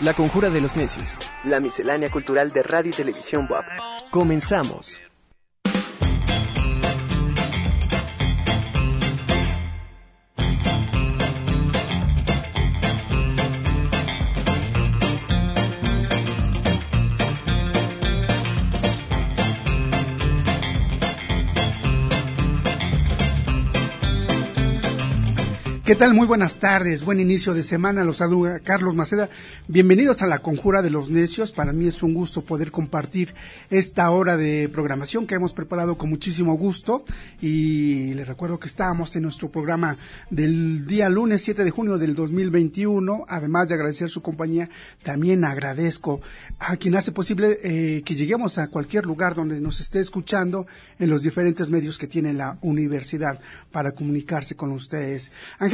La conjura de los necios. La miscelánea cultural de radio y televisión WAP. Comenzamos. ¿Qué tal? Muy buenas tardes, buen inicio de semana. Los saluda Carlos Maceda. Bienvenidos a la Conjura de los Necios. Para mí es un gusto poder compartir esta hora de programación que hemos preparado con muchísimo gusto. Y les recuerdo que estábamos en nuestro programa del día lunes 7 de junio del 2021. Además de agradecer su compañía, también agradezco a quien hace posible eh, que lleguemos a cualquier lugar donde nos esté escuchando en los diferentes medios que tiene la universidad para comunicarse con ustedes.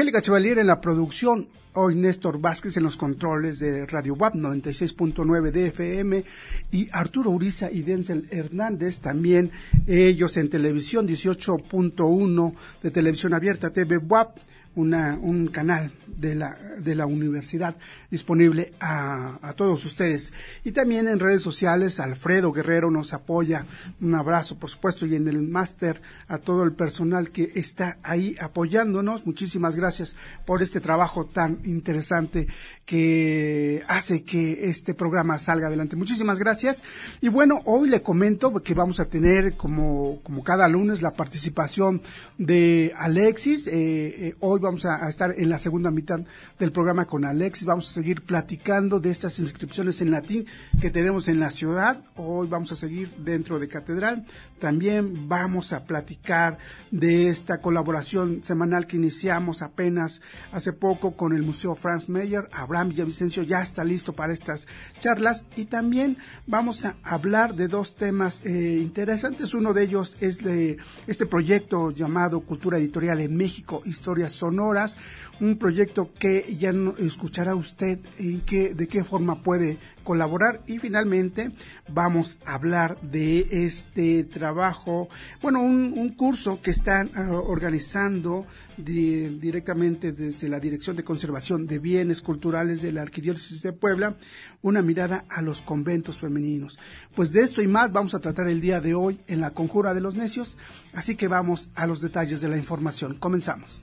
Angélica Chevalier en la producción, hoy Néstor Vázquez en los controles de Radio WAP 96.9 de FM y Arturo Uriza y Denzel Hernández también, ellos en televisión 18.1 de televisión abierta TV WAP una, un canal de la, de la universidad disponible a, a, todos ustedes. Y también en redes sociales, Alfredo Guerrero nos apoya. Un abrazo, por supuesto, y en el máster a todo el personal que está ahí apoyándonos. Muchísimas gracias por este trabajo tan interesante que hace que este programa salga adelante. Muchísimas gracias. Y bueno, hoy le comento que vamos a tener, como, como cada lunes, la participación de Alexis. Eh, eh, hoy vamos a, a, estar en la segunda mitad del programa con Alexis. Vamos a seguir platicando de estas inscripciones en latín que tenemos en la ciudad. Hoy vamos a seguir dentro de Catedral. También vamos a platicar de esta colaboración semanal que iniciamos apenas hace poco con el Museo Franz Mayer. Abraham Villavicencio ya está listo para estas charlas y también vamos a hablar de dos temas eh, interesantes. Uno de ellos es de este proyecto llamado Cultura Editorial en México, Historias Sonoras, un proyecto que ya escuchará usted en qué, de qué forma puede colaborar y finalmente vamos a hablar de este trabajo, bueno, un, curso que están uh, organizando di, directamente desde la Dirección de Conservación de Bienes Culturales de la Arquidiócesis de Puebla, una mirada a los conventos femeninos. Pues de esto y más vamos a tratar el día de hoy en la Conjura de los Necios, así que vamos a los detalles de la información. Comenzamos.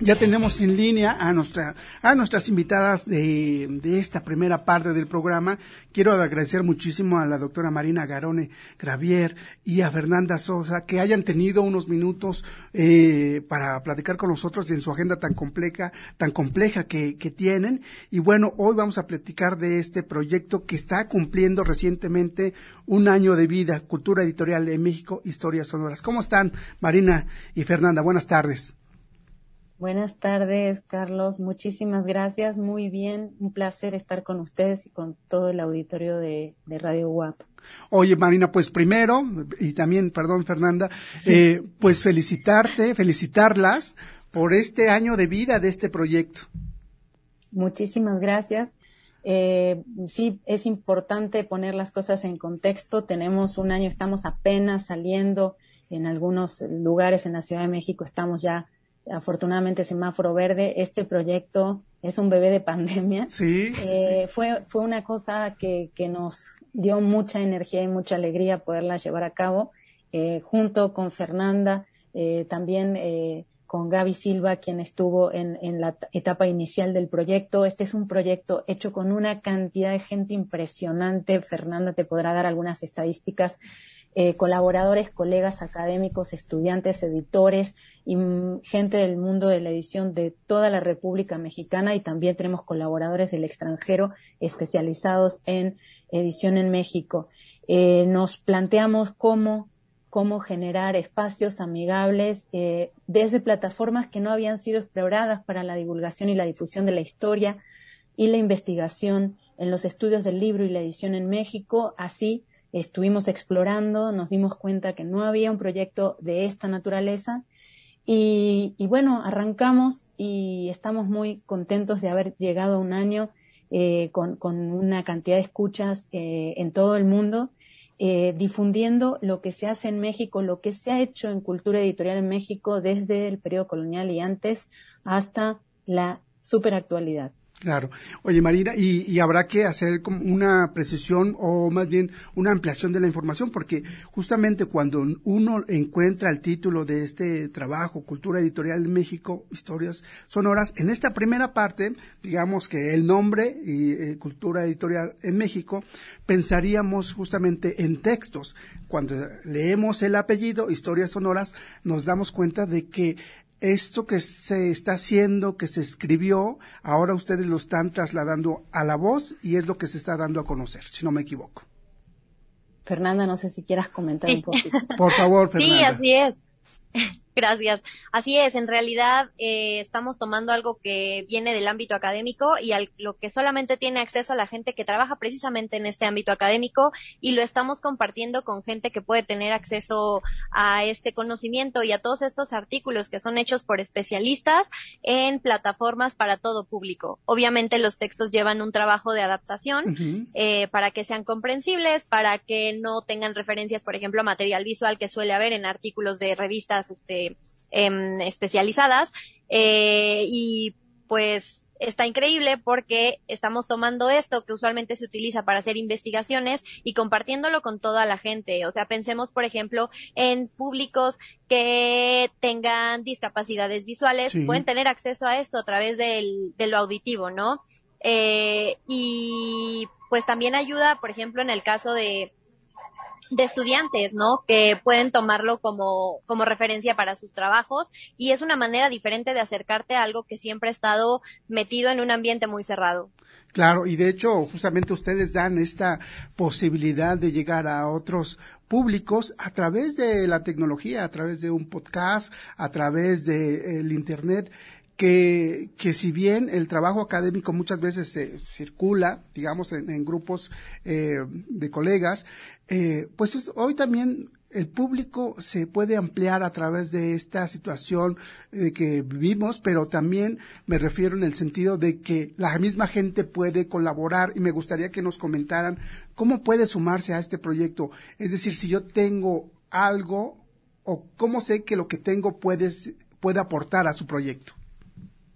Ya tenemos en línea a, nuestra, a nuestras invitadas de, de, esta primera parte del programa. Quiero agradecer muchísimo a la doctora Marina Garone Gravier y a Fernanda Sosa que hayan tenido unos minutos eh, para platicar con nosotros en su agenda tan compleja, tan compleja que, que tienen. Y bueno, hoy vamos a platicar de este proyecto que está cumpliendo recientemente un año de vida, Cultura Editorial de México, Historias Sonoras. ¿Cómo están, Marina y Fernanda? Buenas tardes. Buenas tardes, Carlos. Muchísimas gracias. Muy bien. Un placer estar con ustedes y con todo el auditorio de, de Radio WAP. Oye, Marina, pues primero, y también, perdón, Fernanda, eh, pues felicitarte, felicitarlas por este año de vida de este proyecto. Muchísimas gracias. Eh, sí, es importante poner las cosas en contexto. Tenemos un año, estamos apenas saliendo en algunos lugares en la Ciudad de México, estamos ya afortunadamente semáforo verde. Este proyecto es un bebé de pandemia. Sí. Eh, sí. Fue, fue una cosa que, que, nos dio mucha energía y mucha alegría poderla llevar a cabo, eh, junto con Fernanda, eh, también eh, con Gaby Silva, quien estuvo en, en la etapa inicial del proyecto. Este es un proyecto hecho con una cantidad de gente impresionante. Fernanda te podrá dar algunas estadísticas. Eh, colaboradores, colegas académicos, estudiantes, editores y gente del mundo de la edición de toda la República Mexicana y también tenemos colaboradores del extranjero especializados en edición en México. Eh, nos planteamos cómo, cómo generar espacios amigables eh, desde plataformas que no habían sido exploradas para la divulgación y la difusión de la historia y la investigación en los estudios del libro y la edición en México, así estuvimos explorando, nos dimos cuenta que no había un proyecto de esta naturaleza y, bueno, arrancamos y estamos muy contentos de haber llegado a un año eh, con, una cantidad de escuchas eh, en todo el mundo, eh, difundiendo lo que se hace en México, lo que se ha hecho en cultura editorial en México desde el periodo colonial y antes hasta la superactualidad. Claro. Oye, Marina, y, habrá que hacer como una precisión o más bien una ampliación de la información, porque justamente cuando uno encuentra el título de este trabajo, Cultura Editorial en México, Historias Sonoras, en esta primera parte, digamos que el nombre y eh, Cultura Editorial en México, pensaríamos justamente en textos. Cuando leemos el apellido, Historias Sonoras, nos damos cuenta de que esto que se está haciendo, que se escribió, ahora ustedes lo están trasladando a la voz y es lo que se está dando a conocer, si no me equivoco. Fernanda, no sé si quieras comentar un poquito. Por favor, Fernanda. Sí, así es. Gracias. Así es, en realidad eh, estamos tomando algo que viene del ámbito académico y a lo que solamente tiene acceso a la gente que trabaja precisamente en este ámbito académico y lo estamos compartiendo con gente que puede tener acceso a este conocimiento y a todos estos artículos que son hechos por especialistas en plataformas para todo público. Obviamente los textos llevan un trabajo de adaptación eh, para que sean comprensibles, para que no tengan referencias, por ejemplo, a material visual que suele haber en artículos de revistas este, Em, especializadas eh, y pues está increíble porque estamos tomando esto que usualmente se utiliza para hacer investigaciones y compartiéndolo con toda la gente. O sea, pensemos, por ejemplo, en públicos que tengan discapacidades visuales, pueden tener acceso a esto a través del, de lo auditivo, ¿no? Eh, y pues también ayuda, por ejemplo, en el caso de de estudiantes, ¿no? Que pueden tomarlo como, como referencia para sus trabajos y es una manera diferente de acercarte a algo que siempre ha estado metido en un ambiente muy cerrado. Claro, y de hecho, justamente ustedes dan esta posibilidad de llegar a otros públicos a través de la tecnología, a través de un podcast, a través del Internet que, que si bien el trabajo académico muchas veces se circula, digamos, en, grupos eh, de colegas, eh, pues hoy también el público se puede ampliar a través de esta situación eh, que vivimos, pero también me refiero en el sentido de que la misma gente puede colaborar y me gustaría que nos comentaran cómo puede sumarse a este proyecto. Es decir, si yo tengo algo o cómo sé que lo que tengo puede, puede aportar a su proyecto.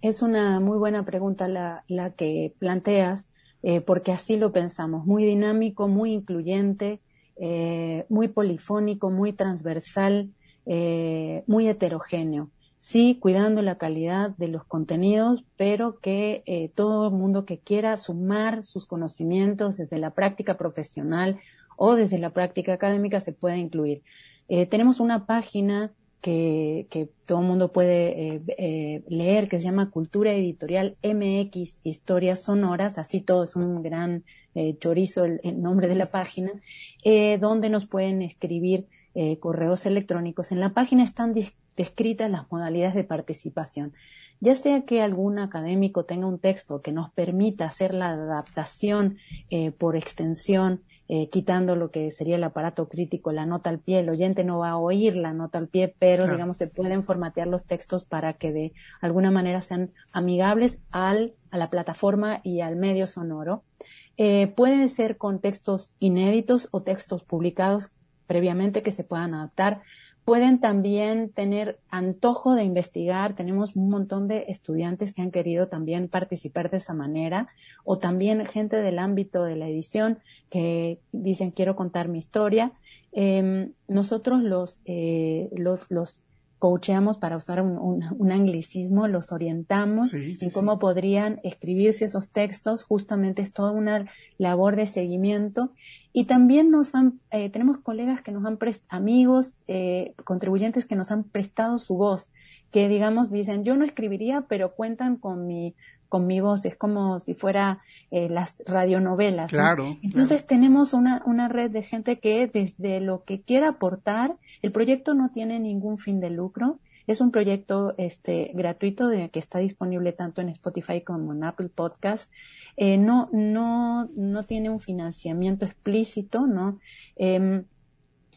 Es una muy buena pregunta la, la que planteas, eh, porque así lo pensamos, muy dinámico, muy incluyente, eh, muy polifónico, muy transversal, eh, muy heterogéneo. Sí, cuidando la calidad de los contenidos, pero que eh, todo el mundo que quiera sumar sus conocimientos desde la práctica profesional o desde la práctica académica se pueda incluir. Eh, tenemos una página que, que todo el mundo puede eh, eh, leer, que se llama Cultura Editorial MX Historias Sonoras, así todo es un gran eh, chorizo el, nombre de la página, eh, donde nos pueden escribir eh, correos electrónicos. En la página están descritas las modalidades de participación. Ya sea que algún académico tenga un texto que nos permita hacer la adaptación por extensión eh, quitando lo que sería el aparato crítico, la nota al pie. El oyente no va a oír la nota al pie, pero digamos se pueden formatear los textos para que de alguna manera sean amigables al, a la plataforma y al medio sonoro. Eh, pueden ser con textos inéditos o textos publicados previamente que se puedan adaptar pueden también tener antojo de investigar. Tenemos un montón de estudiantes que han querido también participar de esa manera o también gente del ámbito de la edición que dicen quiero contar mi historia. Eh, nosotros los, eh, los, los coacheamos para usar un, anglicismo, los orientamos en cómo podrían escribirse esos textos. Justamente es toda una labor de seguimiento. Y también nos han, eh, tenemos colegas que nos han prestado, amigos, eh, contribuyentes que nos han prestado su voz, que digamos dicen, yo no escribiría, pero cuentan con mi, con mi voz, es como si fuera eh, las radionovelas. Claro. Entonces tenemos una, una red de gente que desde lo que quiera aportar, el proyecto no tiene ningún fin de lucro. Es un proyecto este, gratuito de, que está disponible tanto en Spotify como en Apple Podcast. eh, no, no, no tiene un financiamiento explícito, ¿no? Em,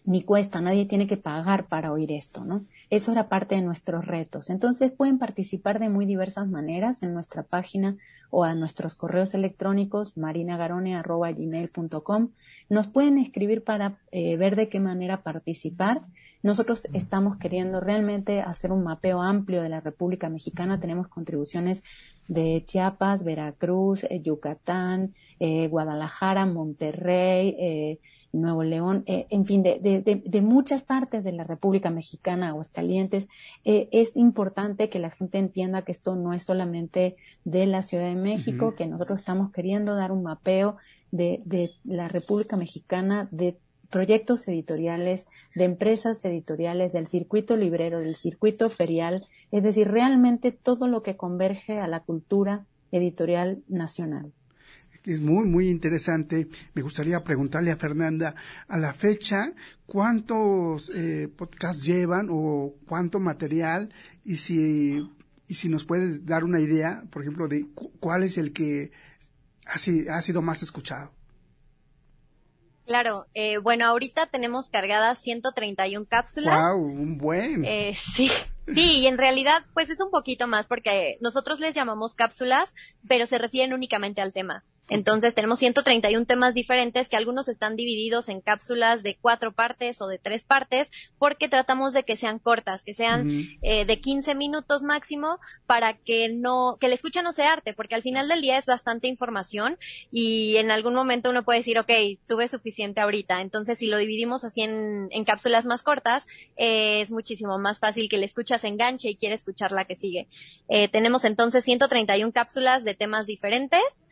ni cuesta, nadie tiene que pagar para oír esto, ¿no? Eso era parte de nuestros retos. Entonces pueden participar de muy diversas maneras en nuestra página o a nuestros correos electrónicos marinagarone.gmail.com. Nos pueden escribir para eh, ver de qué manera participar. Nosotros estamos queriendo realmente hacer un mapeo amplio de la República Mexicana. Tenemos contribuciones de Chiapas, Veracruz, eh, Yucatán, eh, Guadalajara, Monterrey, Nuevo León, eh, en fin, de, de, de, muchas partes de la República Mexicana, Aguascalientes, eh, es importante que la gente entienda que esto no es solamente de la Ciudad de México, que nosotros estamos queriendo dar un mapeo de, de la República Mexicana, de proyectos editoriales, de empresas editoriales, del circuito librero, del circuito ferial, es decir, realmente todo lo que converge a la cultura editorial nacional es muy, muy interesante. Me gustaría preguntarle a Fernanda, a la fecha, ¿cuántos eh, podcasts llevan o cuánto material? Y si, y si nos puedes dar una idea, por ejemplo, de cuál es el que ha, ha sido más escuchado. Claro, eh, bueno, ahorita tenemos cargadas 131 cápsulas. ¡Wow! Un buen. Eh, sí, sí, y en realidad, pues es un poquito más porque nosotros les llamamos cápsulas, pero se refieren únicamente al tema. Entonces tenemos 131 temas diferentes que algunos están divididos en cápsulas de cuatro partes o de tres partes porque tratamos de que sean cortas, que sean eh, de 15 minutos máximo para que no, que la escucha no sea arte, porque al final del día es bastante información y en algún momento uno puede decir, ok, tuve suficiente ahorita. Entonces si lo dividimos así en, en cápsulas más cortas, eh, es muchísimo más fácil que la escucha se enganche y quiere escuchar la que sigue. Eh, tenemos entonces 131 cápsulas de temas diferentes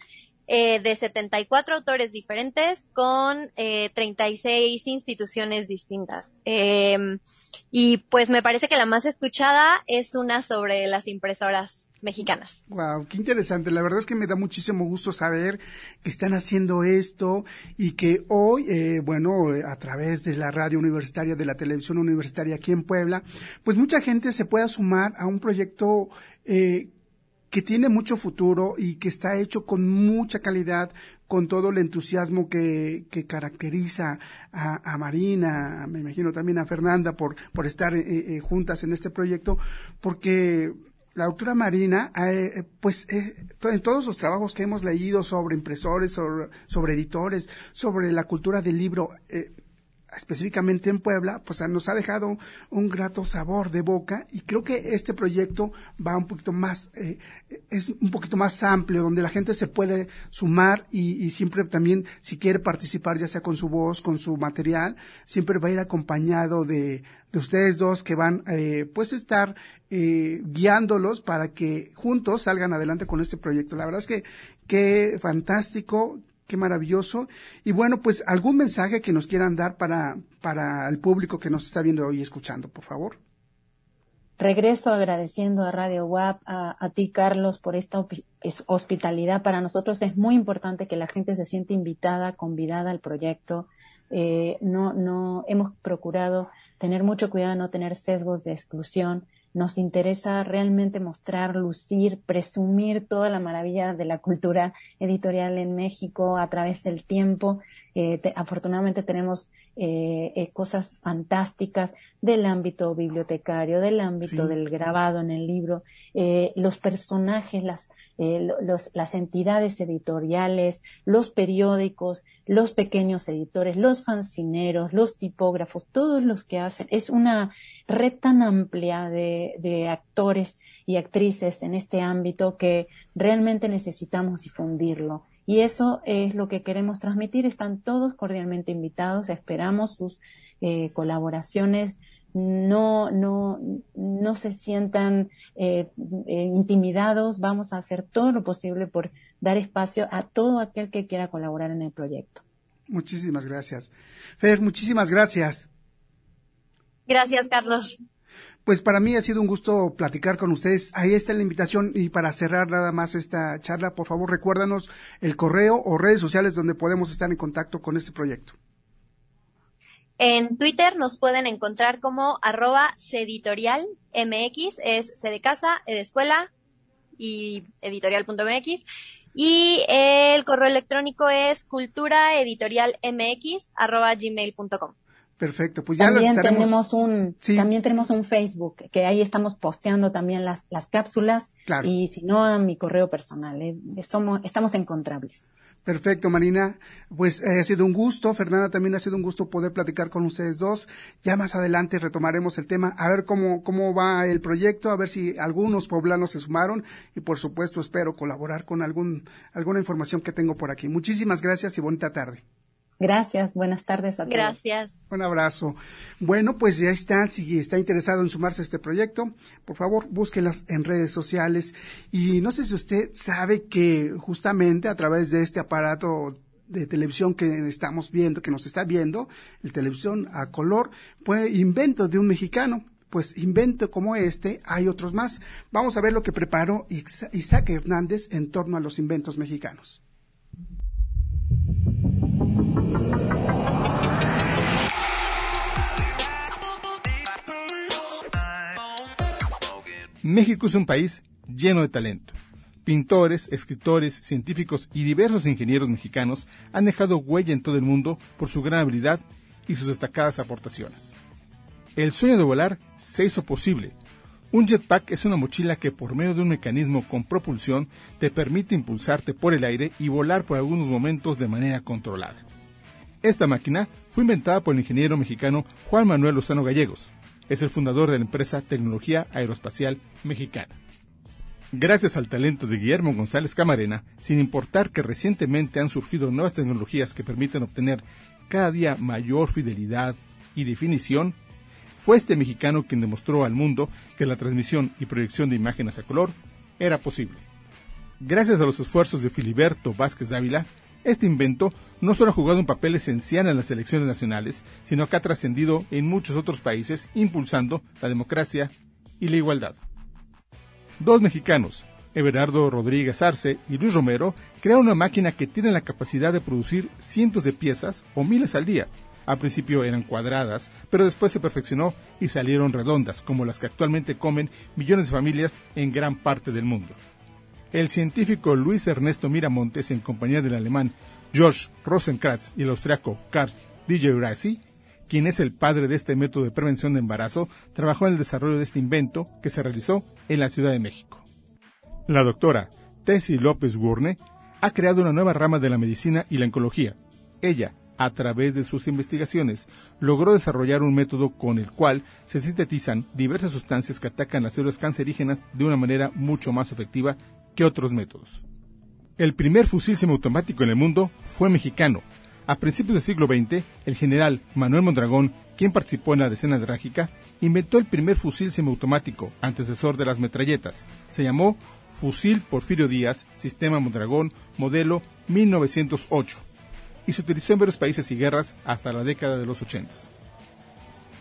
eh, de 74 autores diferentes con eh, 36 instituciones distintas. Eh, y pues me parece que la más escuchada es una sobre las impresoras mexicanas. Wow, qué interesante. La verdad es que me da muchísimo gusto saber que están haciendo esto y que hoy, eh, bueno, a través de la radio universitaria, de la televisión universitaria aquí en Puebla, pues mucha gente se pueda sumar a un proyecto eh, que tiene mucho futuro y que está hecho con mucha calidad, con todo el entusiasmo que, que caracteriza a, Marina, me imagino también a Fernanda por, por estar eh, eh, juntas en este proyecto, porque la doctora Marina, eh, pues en todos los trabajos que hemos leído sobre impresores, sobre editores, sobre la cultura del libro, específicamente en Puebla, pues nos ha dejado un grato sabor de boca y creo que este proyecto va un poquito más, eh, es un poquito más amplio, donde la gente se puede sumar y, siempre también, si quiere participar, ya sea con su voz, con su material, siempre va a ir acompañado de, de ustedes dos que van, eh, pues, estar eh, guiándolos para que juntos salgan adelante con este proyecto. La verdad es que qué fantástico, Qué maravilloso. Y bueno, pues algún mensaje que nos quieran dar para, para el público que nos está viendo hoy escuchando, por favor. Regreso agradeciendo a Radio WAP, a, ti Carlos, por esta hospitalidad. Para nosotros es muy importante que la gente se sienta invitada, convidada al proyecto. Eh, no, no, hemos procurado tener mucho cuidado, no tener sesgos de exclusión nos interesa realmente mostrar, lucir, presumir toda la maravilla de la cultura editorial en México a través del tiempo. Eh, afortunadamente tenemos eh, eh, cosas fantásticas del ámbito bibliotecario, del ámbito del grabado en el libro, los personajes, las, las entidades editoriales, los periódicos, los pequeños editores, los fancineros, los tipógrafos, todos los que hacen. Es una red tan amplia de, de actores y actrices en este ámbito que realmente necesitamos difundirlo. Y eso es lo que queremos transmitir. Están todos cordialmente invitados. Esperamos sus eh, colaboraciones. No, no, no se sientan eh, eh, intimidados. Vamos a hacer todo lo posible por dar espacio a todo aquel que quiera colaborar en el proyecto. Muchísimas gracias. Fer, muchísimas gracias. Gracias, Carlos. Pues para mí ha sido un gusto platicar con ustedes. Ahí está la invitación y para cerrar nada más esta charla, por favor recuérdanos el correo o redes sociales donde podemos estar en contacto con este proyecto. En Twitter nos pueden encontrar como arroba seditorial MX, es C de casa, E de escuela y editorial.mx. Y el correo electrónico es culturaeditorialmx.gmail.com. Perfecto, pues ya también estaremos... tenemos un también tenemos un Facebook que ahí estamos posteando también las, las cápsulas y si no a mi correo personal eh, somos estamos encontrables Perfecto, Marina. Pues eh, ha sido un gusto. Fernanda, también ha sido un gusto poder platicar con ustedes dos. Ya más adelante retomaremos el tema, a ver cómo, cómo va el proyecto, a ver si algunos poblanos se sumaron y por supuesto espero colaborar con algún, alguna información que tengo por aquí. Muchísimas gracias y bonita tarde. Gracias, buenas tardes a todos. Gracias. Un abrazo. Bueno, pues ya está, si está interesado en sumarse a este proyecto, por favor, búsquelas en redes sociales. Y no sé si usted sabe que justamente a través de este aparato de televisión que estamos viendo, que nos está viendo, el televisión a color, fue invento de un mexicano. Pues invento como este, hay otros más. Vamos a ver lo que preparó Isaac Hernández en torno a los inventos mexicanos. México es un país lleno de talento. Pintores, escritores, científicos y diversos ingenieros mexicanos han dejado huella en todo el mundo por su gran habilidad y sus destacadas aportaciones. El sueño de volar se hizo posible. Un jetpack es una mochila que por medio de un mecanismo con propulsión te permite impulsarte por el aire y volar por algunos momentos de manera controlada. Esta máquina fue inventada por el ingeniero mexicano Juan Manuel Lozano Gallegos, es el fundador de la empresa Tecnología Aeroespacial Mexicana. Gracias al talento de Guillermo González Camarena, sin importar que recientemente han surgido nuevas tecnologías que permiten obtener cada día mayor fidelidad y definición, fue este mexicano quien demostró al mundo que la transmisión y proyección de imágenes a color era posible. Gracias a los esfuerzos de Filiberto Vázquez Dávila, este invento no solo ha jugado un papel esencial en las elecciones nacionales, sino que ha trascendido en muchos otros países, impulsando la democracia y la igualdad. Dos mexicanos, Everardo Rodríguez Arce y Luis Romero, crearon una máquina que tiene la capacidad de producir cientos de piezas o miles al día. Al principio eran cuadradas, pero después se perfeccionó y salieron redondas, como las que actualmente comen millones de familias en gran parte del mundo el científico Luis Ernesto Miramontes, en compañía del alemán George Rosenkratz y el austriaco Karl Digerasi, quien es el padre de este método de prevención de embarazo, trabajó en el desarrollo de este invento que se realizó en la Ciudad de México. La doctora Tessie López Gurne ha creado una nueva rama de la medicina y la oncología. Ella, a través de sus investigaciones, logró desarrollar un método con el cual se sintetizan diversas sustancias que atacan las células cancerígenas de una manera mucho más efectiva que otros métodos. El primer fusil semiautomático en el mundo fue mexicano. A principios del siglo XX, el general Manuel Mondragón, quien participó en la decena trágica, inventó el primer fusil semiautomático, antecesor de las metralletas. Se llamó Fusil Porfirio Díaz, Sistema Mondragón, modelo 1908, y se utilizó en varios países y guerras hasta la década de los 80.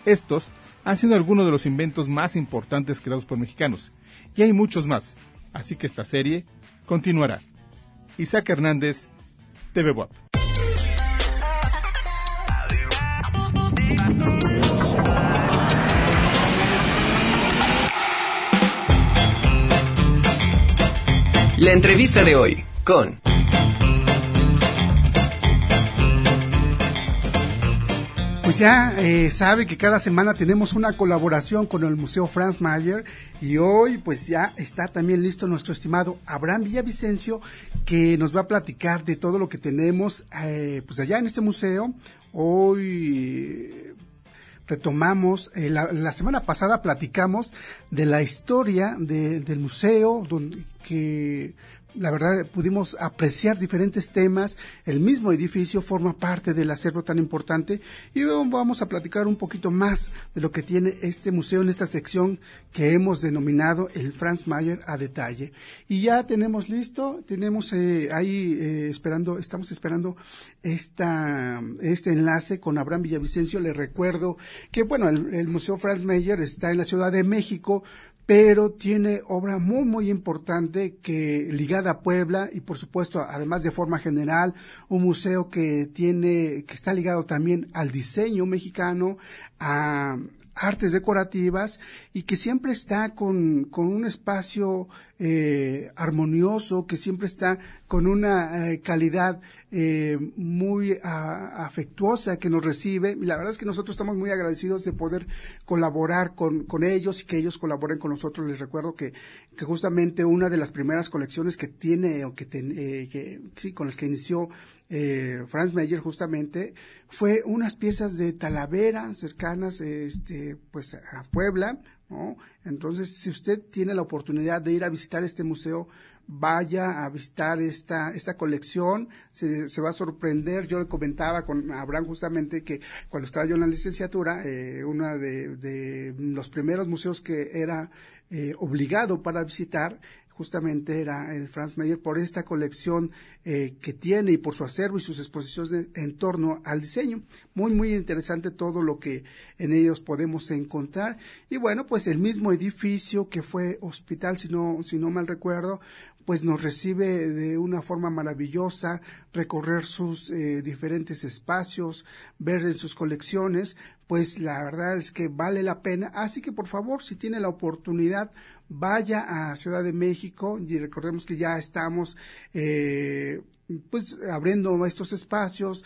Estos han sido algunos de los inventos más importantes creados por mexicanos, y hay muchos más, así que esta serie continuará. Isaac Hernández, TV WAP. La entrevista de hoy con Pues ya eh, sabe que cada semana tenemos una colaboración con el Museo Franz Mayer y hoy pues ya está también listo nuestro estimado Abraham Villavicencio que nos va a platicar de todo lo que tenemos eh, pues allá en este museo. Hoy retomamos, eh, la, semana pasada platicamos de la historia del museo, donde, que la verdad pudimos apreciar diferentes temas. El mismo edificio forma parte del acervo tan importante y vamos a platicar un poquito más de lo que tiene este museo en esta sección que hemos denominado el Franz Mayer a detalle. Y ya tenemos listo, tenemos eh, ahí eh, esperando, estamos esperando esta, este enlace con Abraham Villavicencio. Le recuerdo que bueno, el, el Museo Franz Mayer está en la Ciudad de México, pero tiene obra muy muy importante que ligada a Puebla y por supuesto además de forma general un museo que tiene que está ligado también al diseño mexicano a artes decorativas y que siempre está con, con un espacio eh, armonioso, que siempre está con una eh, calidad eh, muy afectuosa que nos recibe. Y la verdad es que nosotros estamos muy agradecidos de poder colaborar con, con ellos y que ellos colaboren con nosotros. Les recuerdo que, que justamente una de las primeras colecciones que tiene o que, que sí, con las que inició eh, Franz Meyer justamente fue unas piezas de Talavera cercanas este pues a Puebla ¿no? entonces si usted tiene la oportunidad de ir a visitar este museo vaya a visitar esta, esta colección, se, va a sorprender. Yo le comentaba con Abraham justamente que cuando estaba yo en la licenciatura, eh, uno de, de, los primeros museos que era eh, obligado para visitar justamente era el Franz Mayer por esta colección eh, que tiene y por su acervo y sus exposiciones en torno al diseño. Muy, muy interesante todo lo que en ellos podemos encontrar. Y bueno, pues el mismo edificio que fue hospital, si no, si no mal recuerdo, pues nos recibe de una forma maravillosa, recorrer sus eh, diferentes espacios, ver en sus colecciones, pues la verdad es que vale la pena. Así que por favor, si tiene la oportunidad, vaya a Ciudad de México y recordemos que ya estamos eh, pues abriendo estos espacios,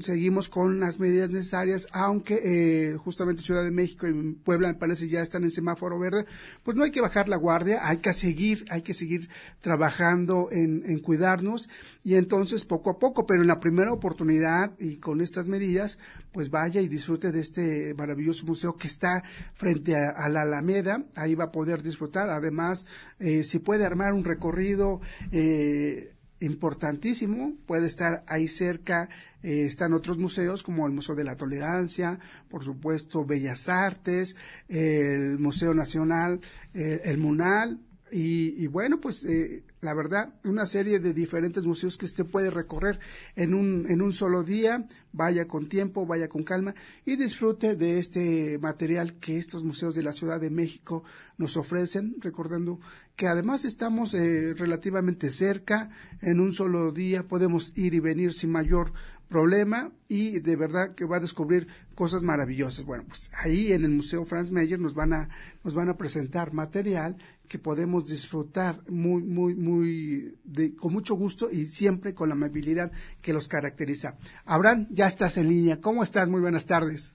seguimos con las medidas necesarias, aunque eh, justamente Ciudad de México y Puebla me parece ya están en semáforo verde, pues no hay que bajar la guardia, hay que seguir, hay que seguir trabajando en, en cuidarnos y entonces poco a poco, pero en la primera oportunidad y con estas medidas, pues vaya y disfrute de este maravilloso museo que está frente a, la Alameda, ahí va a poder disfrutar, además, eh, si puede armar un recorrido, eh, importantísimo, puede estar ahí cerca, eh, están otros museos como el Museo de la Tolerancia, por supuesto Bellas Artes, el Museo Nacional, eh, el MUNAL, y, bueno, pues eh, la verdad, una serie de diferentes museos que usted puede recorrer en un, en un solo día, vaya con tiempo, vaya con calma y disfrute de este material que estos museos de la Ciudad de México nos ofrecen, recordando que además estamos eh, relativamente cerca, en un solo día podemos ir y venir sin mayor problema y de verdad que va a descubrir cosas maravillosas. Bueno, pues ahí en el Museo Franz Mayer nos van a, nos van a presentar material que podemos disfrutar muy, muy, muy, de, con mucho gusto y siempre con la amabilidad que los caracteriza. Abraham, ya estás en línea. ¿Cómo estás? Muy buenas tardes.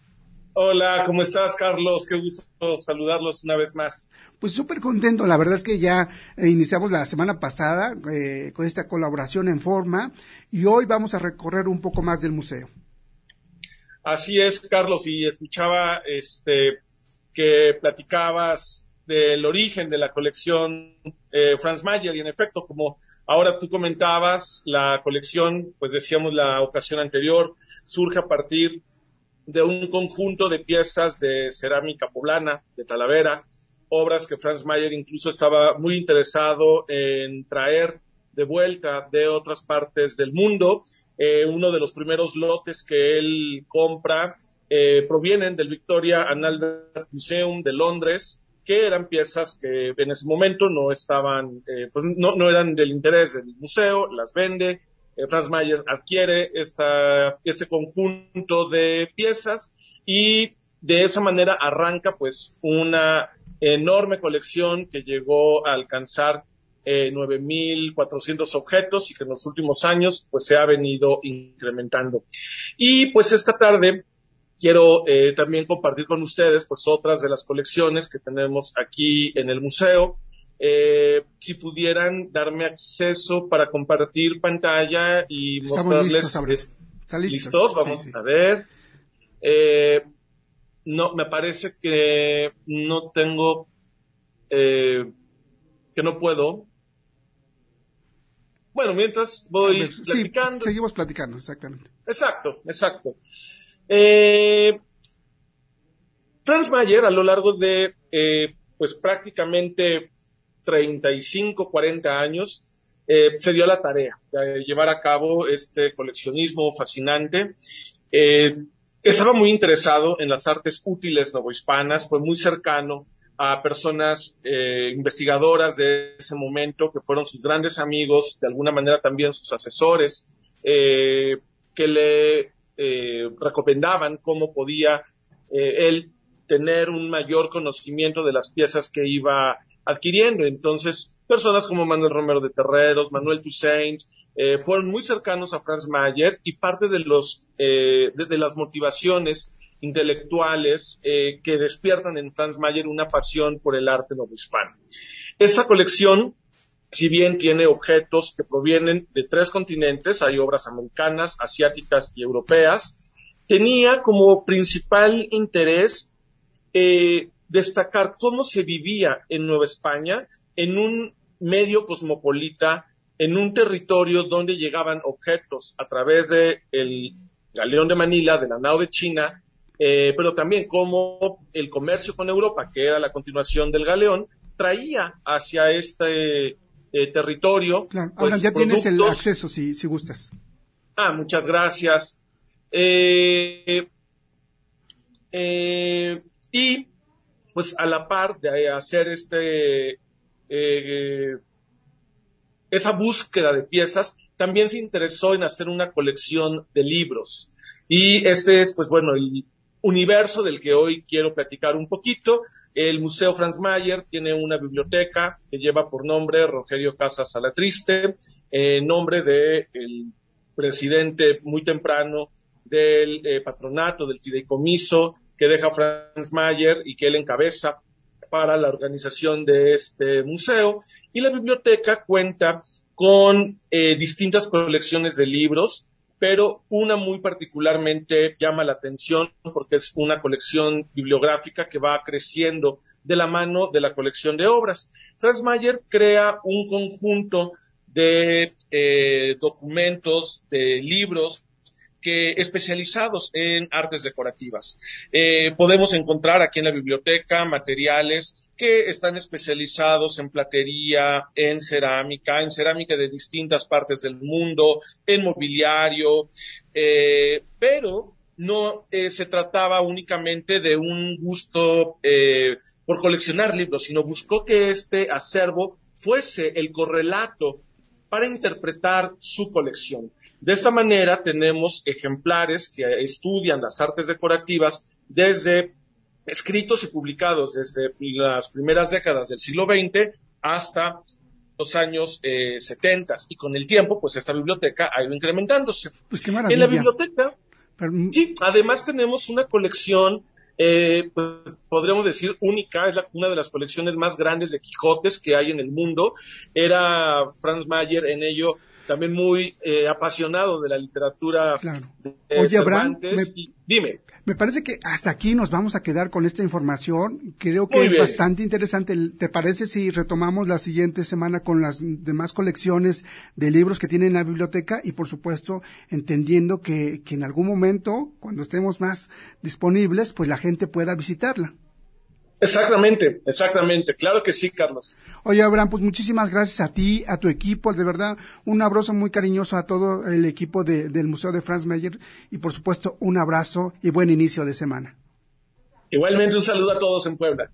Hola, ¿cómo estás, Carlos? Qué gusto saludarlos una vez más. Pues súper contento, la verdad es que ya eh, iniciamos la semana pasada eh, con esta colaboración en forma y hoy vamos a recorrer un poco más del museo. Así es, Carlos, y escuchaba este que platicabas del origen de la colección eh, Franz Mayer y en efecto, como ahora tú comentabas, la colección, pues decíamos la ocasión anterior, surge a partir de un conjunto de piezas de cerámica poblana, de Talavera, obras que Franz Mayer incluso estaba muy interesado en traer de vuelta de otras partes del mundo. Eh, uno de los primeros lotes que él compra eh, provienen del Victoria and Albert Museum de Londres, que eran piezas que en ese momento no estaban, eh, pues no, no eran del interés del museo, las vende, eh, Franz Mayer adquiere esta, este conjunto de piezas y de esa manera arranca pues una enorme colección que llegó a alcanzar eh, 9.400 objetos y que en los últimos años pues se ha venido incrementando. Y pues esta tarde quiero eh, también compartir con ustedes pues otras de las colecciones que tenemos aquí en el museo eh, si pudieran darme acceso para compartir pantalla y mostrarles. Listos, ¿Listos? Vamos a ver. Eh, no, me parece que no tengo, eh, que no puedo. Bueno, mientras voy platicando. seguimos platicando, exactamente. Exacto, exacto. Eh, Franz Mayer, a lo largo de, eh, pues prácticamente 35, 40 años, eh, se dio la tarea de llevar a cabo este coleccionismo fascinante. Eh, estaba muy interesado en las artes útiles novohispanas, fue muy cercano a personas investigadoras de ese momento que fueron sus grandes amigos, de alguna manera también sus asesores, que le recomendaban cómo podía él tener un mayor conocimiento de las piezas que iba adquiriendo. Entonces, personas como Manuel Romero de Terreros, Manuel Toussaint, eh, fueron muy cercanos a Franz Mayer y parte de, los, eh, de, las motivaciones intelectuales eh, que despiertan en Franz Mayer una pasión por el arte novohispano. Esta colección, si bien tiene objetos que provienen de tres continentes, hay obras americanas, asiáticas y europeas, tenía como principal interés destacar cómo se vivía en Nueva España en un medio cosmopolita, en un territorio donde llegaban objetos a través del el galeón de Manila, de la nao de China, eh, pero también cómo el comercio con Europa, que era la continuación del galeón, traía hacia este eh, territorio. Claro. Pues, ya tienes el acceso si, si gustas. Ah, muchas gracias. Eh, y pues a la par de hacer este eh, esa búsqueda de piezas, también se interesó en hacer una colección de libros. Y este es, pues bueno, el universo del que hoy quiero platicar un poquito. El Museo Franz Mayer tiene una biblioteca que lleva por nombre Rogerio Casas Salatriste, en nombre del presidente muy temprano del eh, patronato, del fideicomiso que deja Franz Mayer y que él encabeza para la organización de este museo. Y la biblioteca cuenta con eh, distintas colecciones de libros, pero una muy particularmente llama la atención porque es una colección bibliográfica que va creciendo de la mano de la colección de obras. Franz Mayer crea un conjunto de eh, documentos, de libros especializados en artes decorativas. Eh, podemos encontrar aquí en la biblioteca materiales que están especializados en platería, en cerámica, en cerámica de distintas partes del mundo, en mobiliario, eh, pero no eh, se trataba únicamente de un gusto por coleccionar libros, sino buscó que este acervo fuese el correlato para interpretar su colección. De esta manera tenemos ejemplares que estudian las artes decorativas desde escritos y publicados desde las primeras décadas del siglo XX hasta los años eh, 70 y con el tiempo pues esta biblioteca ha ido incrementándose. Pues qué maravilla. En la biblioteca, sí, además tenemos una colección eh, pues podríamos decir única, es una de las colecciones más grandes de Quijotes que hay en el mundo. Era Franz Mayer en ello también muy eh, apasionado de la literatura claro. Oye, Abraham, me, dime. Me parece que hasta aquí nos vamos a quedar con esta información. Creo que es bastante interesante. ¿Te parece si retomamos la siguiente semana con las demás colecciones de libros que tiene en la biblioteca y, por supuesto, entendiendo que, que en algún momento, cuando estemos más disponibles, pues la gente pueda visitarla? Exactamente, exactamente. Claro que sí, Carlos. Oye, Abraham, pues muchísimas gracias a ti, a tu equipo. De verdad, un abrazo muy cariñoso a todo el equipo del Museo de Franz Mayer y, por supuesto, un abrazo y buen inicio de semana. Igualmente, un saludo a todos en Puebla.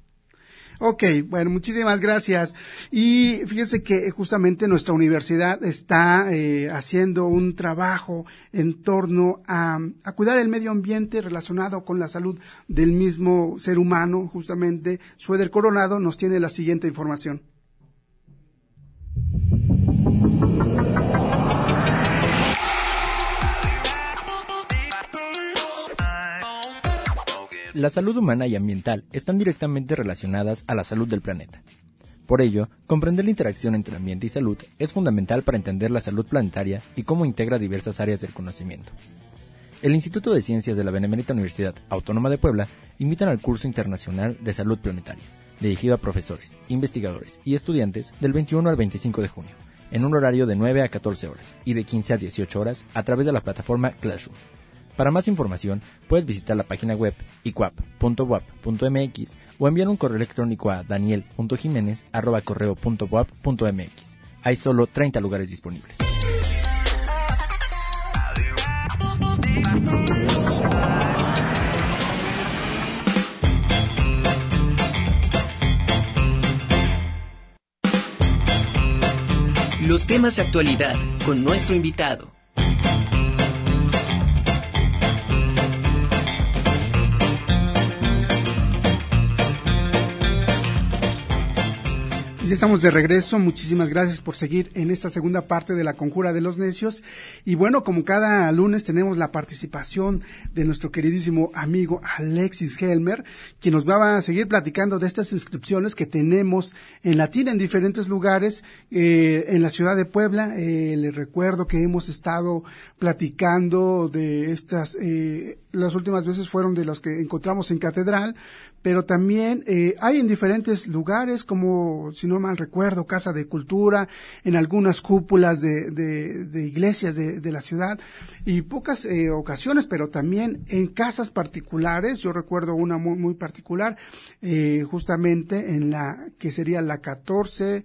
Ok, bueno, muchísimas gracias. Y fíjese que justamente nuestra universidad está eh, haciendo un trabajo en torno a, a, cuidar el medio ambiente relacionado con la salud del mismo ser humano, justamente. Sueder Coronado nos tiene la siguiente información. La salud humana y ambiental están directamente relacionadas a la salud del planeta. Por ello, comprender la interacción entre ambiente y salud es fundamental para entender la salud planetaria y cómo integra diversas áreas del conocimiento. El Instituto de Ciencias de la Benemérita Universidad Autónoma de Puebla invitan al curso internacional de salud planetaria, dirigido a profesores, investigadores y estudiantes del 21 al 25 de junio, en un horario de 9 a 14 horas y de 15 a 18 horas a través de la plataforma Classroom. Para más información, puedes visitar la página web icuap.wap.mx o enviar un correo electrónico a daniel.jiménez.correo.wap.mx. Hay solo 30 lugares disponibles. Los temas de actualidad con nuestro invitado. Estamos de regreso. Muchísimas gracias por seguir en esta segunda parte de la Conjura de los Necios. Y bueno, como cada lunes tenemos la participación de nuestro queridísimo amigo Alexis Helmer, quien nos va a seguir platicando de estas inscripciones que tenemos en latín en diferentes lugares eh, en la ciudad de Puebla. Eh, le recuerdo que hemos estado platicando de estas, eh, las últimas veces fueron de los que encontramos en Catedral, pero también eh, hay en diferentes lugares, como si no mal recuerdo, Casa de Cultura, en algunas cúpulas de, de, de iglesias de, de, la ciudad, y pocas eh, ocasiones, pero también en casas particulares. Yo recuerdo una muy, muy particular, eh, justamente en la que sería la 14,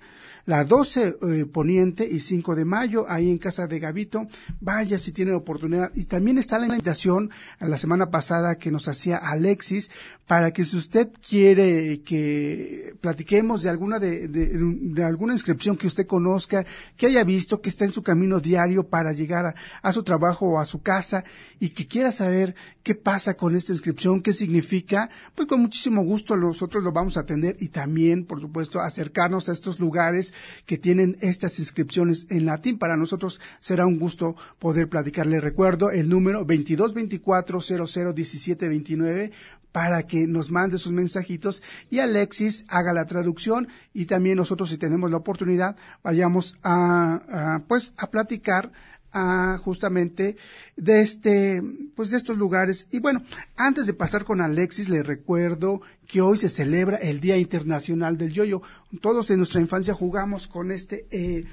la 12 eh, Poniente y 5 de Mayo, ahí en Casa de Gavito. Vaya si tiene oportunidad. Y también está la invitación a la semana pasada que nos hacía Alexis para que si usted quiere que platiquemos de alguna de, de, de, alguna inscripción que usted conozca, que haya visto, que está en su camino diario para llegar a, a, su trabajo o a su casa y que quiera saber qué pasa con esta inscripción, qué significa, pues con muchísimo gusto nosotros lo vamos a atender y también, por supuesto, acercarnos a estos lugares que tienen estas inscripciones en latín. Para nosotros será un gusto poder platicarle. Recuerdo el número 2224 001729 para que nos mande sus mensajitos y Alexis haga la traducción y también nosotros si tenemos la oportunidad vayamos a, a pues a platicar a, justamente de este pues de estos lugares. Y bueno antes de pasar con Alexis le recuerdo que hoy se celebra el Día Internacional del Yoyo. Todos en nuestra infancia jugamos con este eh,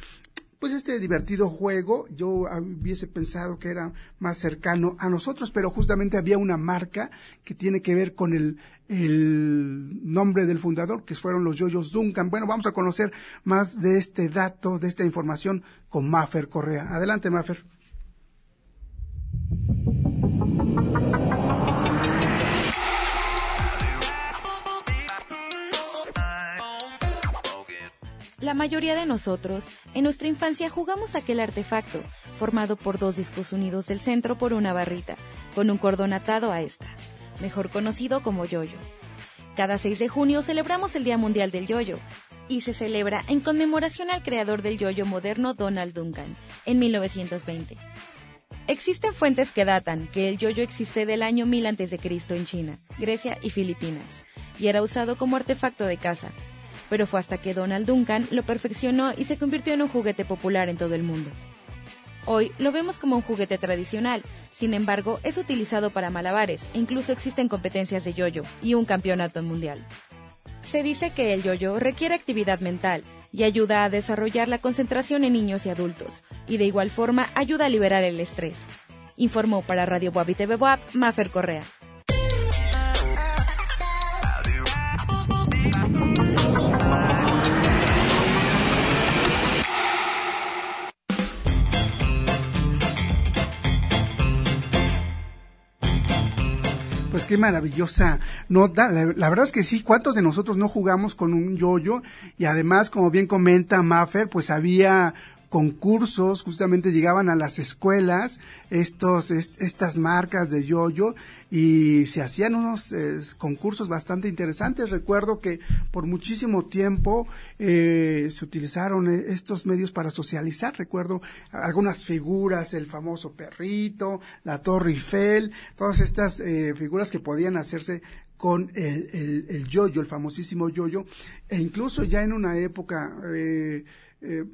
pues este divertido juego, yo hubiese pensado que era más cercano a nosotros, pero justamente había una marca que tiene que ver con el, el nombre del fundador, que fueron los Yoyos Duncan. Bueno, vamos a conocer más de este dato, de esta información con Maffer Correa. Adelante, Maffer. La mayoría de nosotros, en nuestra infancia jugamos aquel artefacto, formado por dos discos unidos del centro por una barrita, con un cordón atado a esta, mejor conocido como yoyo. Cada 6 de junio celebramos el Día Mundial del Yoyo, y se celebra en conmemoración al creador del yoyo moderno Donald Duncan, en 1920. Existen fuentes que datan que el yoyo existe del año 1000 a.C. en China, Grecia y Filipinas, y era usado como artefacto de caza, pero fue hasta que Donald Duncan lo perfeccionó y se convirtió en un juguete popular en todo el mundo. Hoy lo vemos como un juguete tradicional, sin embargo es utilizado para malabares e incluso existen competencias de yoyo y un campeonato mundial. Se dice que el yoyo requiere actividad mental y ayuda a desarrollar la concentración en niños y adultos, y de igual forma ayuda a liberar el estrés. Informó para Radio Boab y TV Correa. Qué maravillosa nota. La, la, verdad es que sí, ¿cuántos de nosotros no jugamos con un yoyo? Y además, como bien comenta Maffer, pues había concursos, justamente llegaban a las escuelas estos, est estas marcas de yoyo y se hacían unos eh, concursos bastante interesantes. Recuerdo que por muchísimo tiempo eh, se utilizaron estos medios para socializar. Recuerdo algunas figuras, el famoso perrito, la Torre Eiffel, todas estas eh, figuras que podían hacerse con el, el, el yoyo, el famosísimo yoyo, e incluso ya en una época eh, eh,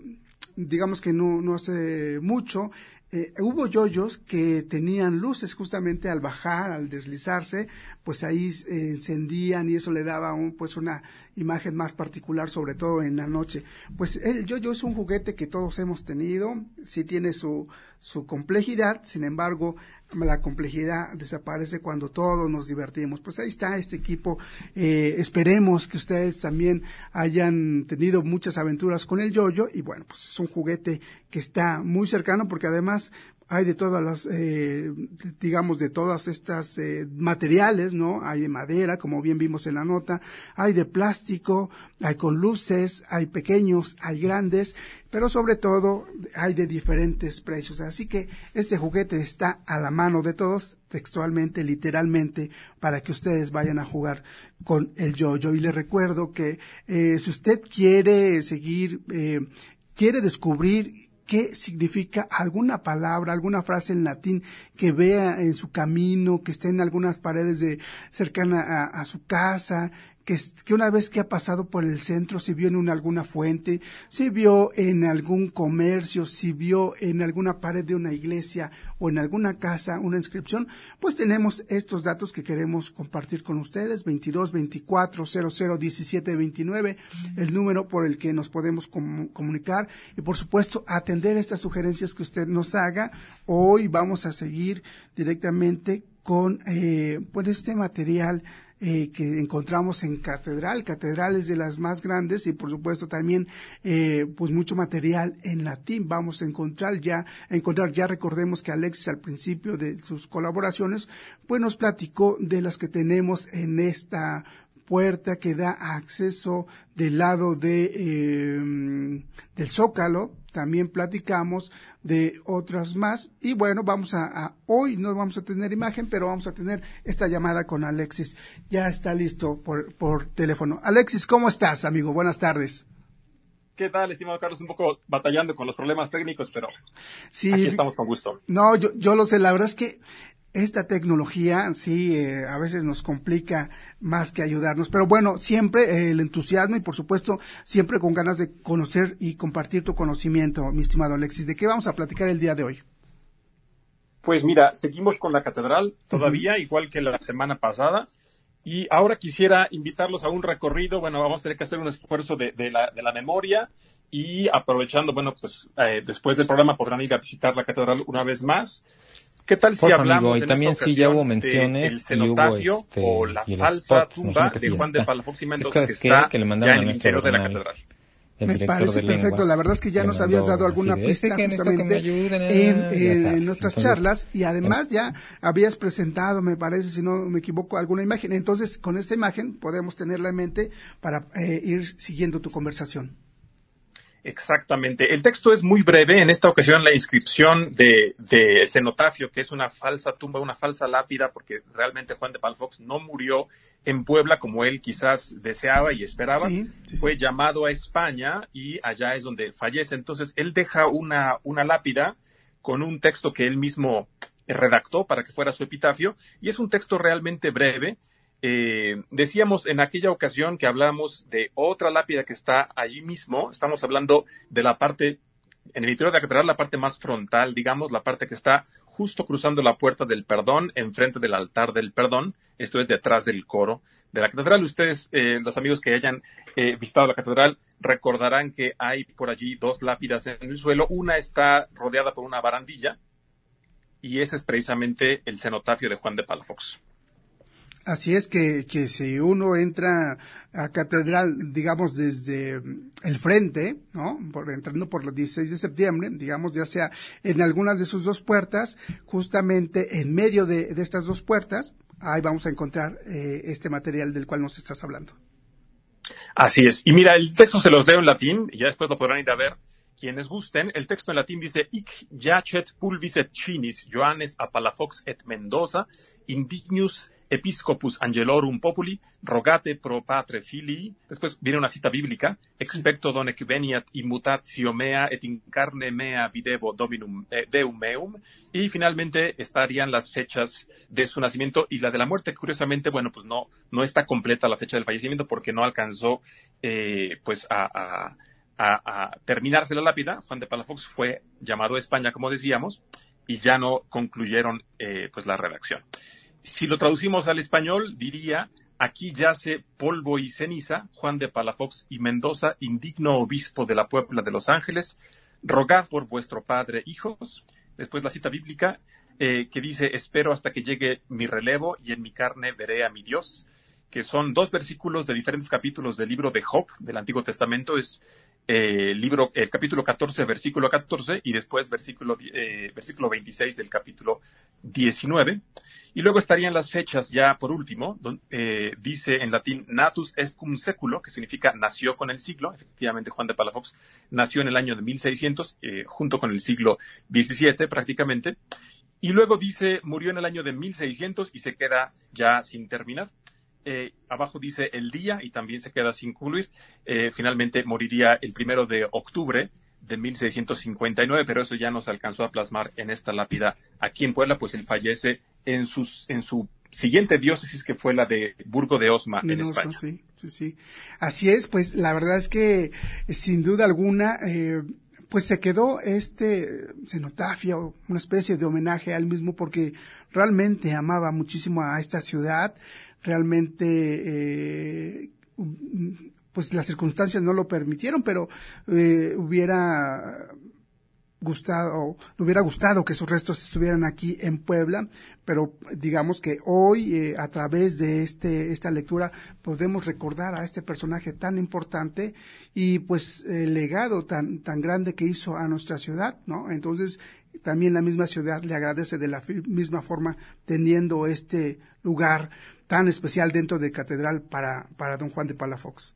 digamos que no, no hace mucho, eh, hubo yoyos que tenían luces justamente al bajar, al deslizarse, pues ahí encendían y eso le daba un, pues una imagen más particular, sobre todo en la noche. Pues el yoyo es un juguete que todos hemos tenido, sí tiene su, su complejidad, sin embargo, la complejidad desaparece cuando todos nos divertimos. Pues ahí está este equipo. Eh, esperemos que ustedes también hayan tenido muchas aventuras con el yoyo y bueno, pues es un juguete que está muy cercano porque además hay de todas las, eh, digamos, de todas estas eh, materiales, ¿no? Hay de madera, como bien vimos en la nota, hay de plástico, hay con luces, hay pequeños, hay grandes, pero sobre todo hay de diferentes precios. Así que este juguete está a la mano de todos, textualmente, literalmente, para que ustedes vayan a jugar con el yo-yo. Y les recuerdo que eh, si usted quiere seguir, quiere descubrir qué significa alguna palabra, alguna frase en latín que vea en su camino, que esté en algunas paredes de cercana a su casa, que, que, una vez que ha pasado por el centro, si vio en alguna fuente, si vio en algún comercio, si vio en alguna pared de una iglesia o en alguna casa una inscripción, pues tenemos estos datos que queremos compartir con ustedes, 22 24 00 17 29, el número por el que nos podemos comunicar y por supuesto atender estas sugerencias que usted nos haga. Hoy vamos a seguir directamente con eh, pues este material eh, que encontramos en Catedral. Catedral es de las más grandes y por supuesto también eh, pues mucho material en latín vamos a encontrar ya, encontrar ya recordemos que Alexis al principio de sus colaboraciones pues nos platicó de las que tenemos en esta puerta que da acceso del lado de, eh, del Zócalo. También platicamos de otras más. Y bueno, vamos a, hoy no vamos a tener imagen, pero vamos a tener esta llamada con Alexis. Ya está listo por, por teléfono. Alexis, ¿cómo estás, amigo? Buenas tardes. ¿Qué tal, estimado Carlos? Un poco batallando con los problemas técnicos, pero sí, aquí estamos con gusto. No, yo, yo lo sé. La verdad es que esta tecnología sí eh, a veces nos complica más que ayudarnos, pero bueno, siempre eh, el entusiasmo y por supuesto siempre con ganas de conocer y compartir tu conocimiento, mi estimado Alexis. ¿De qué vamos a platicar el día de hoy? Pues mira, seguimos con la catedral todavía, igual que la semana pasada. Y ahora quisiera invitarlos a un recorrido. Bueno, vamos a tener que hacer un esfuerzo de, la, de la, memoria y aprovechando, bueno, pues eh, después del programa podrán ir a visitar la catedral una vez más. ¿Qué tal si hablamos y también sí ya hubo menciones el cenotafio este, o la falsa tumba de Juan de Palafox y Mendoza que, está que le ya en el interior de la catedral? Me parece perfecto. La verdad es que ya nos habías dado alguna pista justamente en, nuestras charlas y además ya habías presentado, me parece, si no me equivoco, alguna imagen. Entonces, con esta imagen podemos tenerla en mente para eh, ir siguiendo tu conversación. Exactamente. El texto es muy breve. En esta ocasión, la inscripción de, de cenotafio, que es una falsa tumba, una falsa lápida, porque realmente Juan de Palafox no murió en Puebla como él quizás deseaba y esperaba. Fue llamado a España y allá es donde fallece. Entonces, él deja una, una lápida con un texto que él mismo redactó para que fuera su epitafio, y es un texto realmente breve, eh, decíamos en aquella ocasión que hablamos de otra lápida que está allí mismo, estamos hablando de la parte, en el interior de la catedral, la parte más frontal, digamos, la parte que está justo cruzando la puerta del perdón, enfrente del altar del perdón, esto es detrás del coro de la catedral. Ustedes, eh, los amigos que hayan eh, visitado la catedral, recordarán que hay por allí dos lápidas en el suelo, una está rodeada por una barandilla, y ese es precisamente el cenotafio de Juan de Palafox. Así es que, que si uno entra a catedral, digamos, desde el frente, ¿no? Por, entrando por el 16 de septiembre, digamos, ya sea en algunas de sus dos puertas, justamente en medio de, estas dos puertas, ahí vamos a encontrar eh, este material del cual nos estás hablando. Así es. Y mira, el texto se los leo en latín y ya después lo podrán ir a ver quienes gusten. El texto en latín dice, Ic jacet pulvis et chinis Johannes a Palafox et Mendoza, indignus Episcopus Angelorum Populi, rogate pro patre filii. Después viene una cita bíblica, expecto donec veniat immutatio mea et in carne mea videvo dominum eh, deum meum. Y finalmente estarían las fechas de su nacimiento y la de la muerte. Curiosamente, bueno, pues no, no está completa la fecha del fallecimiento porque no alcanzó, eh, pues a, terminarse la lápida. Juan de Palafox fue llamado a España, como decíamos, y ya no concluyeron, eh, pues la redacción si lo traducimos al español, diría, aquí yace polvo y ceniza, Juan de Palafox y Mendoza, indigno obispo de la Puebla de Los Ángeles, rogad por vuestro padre, hijos. Después la cita bíblica eh, que dice, espero hasta que llegue mi relevo y en mi carne veré a mi Dios. que son dos versículos de diferentes capítulos del libro de Job del Antiguo Testamento. Es eh, libro, el capítulo 14, versículo 14, y después versículo, eh, versículo 26 del capítulo 19. Y luego estarían las fechas, ya por último, donde, eh, dice en latín natus est cum seculo, que significa nació con el siglo. Efectivamente, Juan de Palafox nació en el año de 1600, eh, junto con el siglo XVII prácticamente. Y luego dice murió en el año de 1600 y se queda ya sin terminar. Eh, abajo dice el día y también se queda sin concluir. Eh, finalmente moriría el primero de octubre de 1659, pero eso ya no se alcanzó a plasmar en esta lápida aquí en Puebla, pues él fallece en, sus, en su siguiente diócesis que fue la de Burgo de Osma De en Osma, España. sí, sí, sí. Así es, pues la verdad es que eh, sin duda alguna, eh, pues se quedó este cenotafio, una especie de homenaje a él mismo porque realmente amaba muchísimo a esta ciudad, realmente eh, pues las circunstancias no lo permitieron, pero eh, hubiera gustado, le hubiera gustado que sus restos estuvieran aquí en Puebla, pero digamos que hoy eh, a través de este esta lectura podemos recordar a este personaje tan importante y pues el legado tan tan grande que hizo a nuestra ciudad, ¿no? Entonces también la misma ciudad le agradece de la misma forma teniendo este lugar tan especial dentro de Catedral para, para don Juan de Palafox.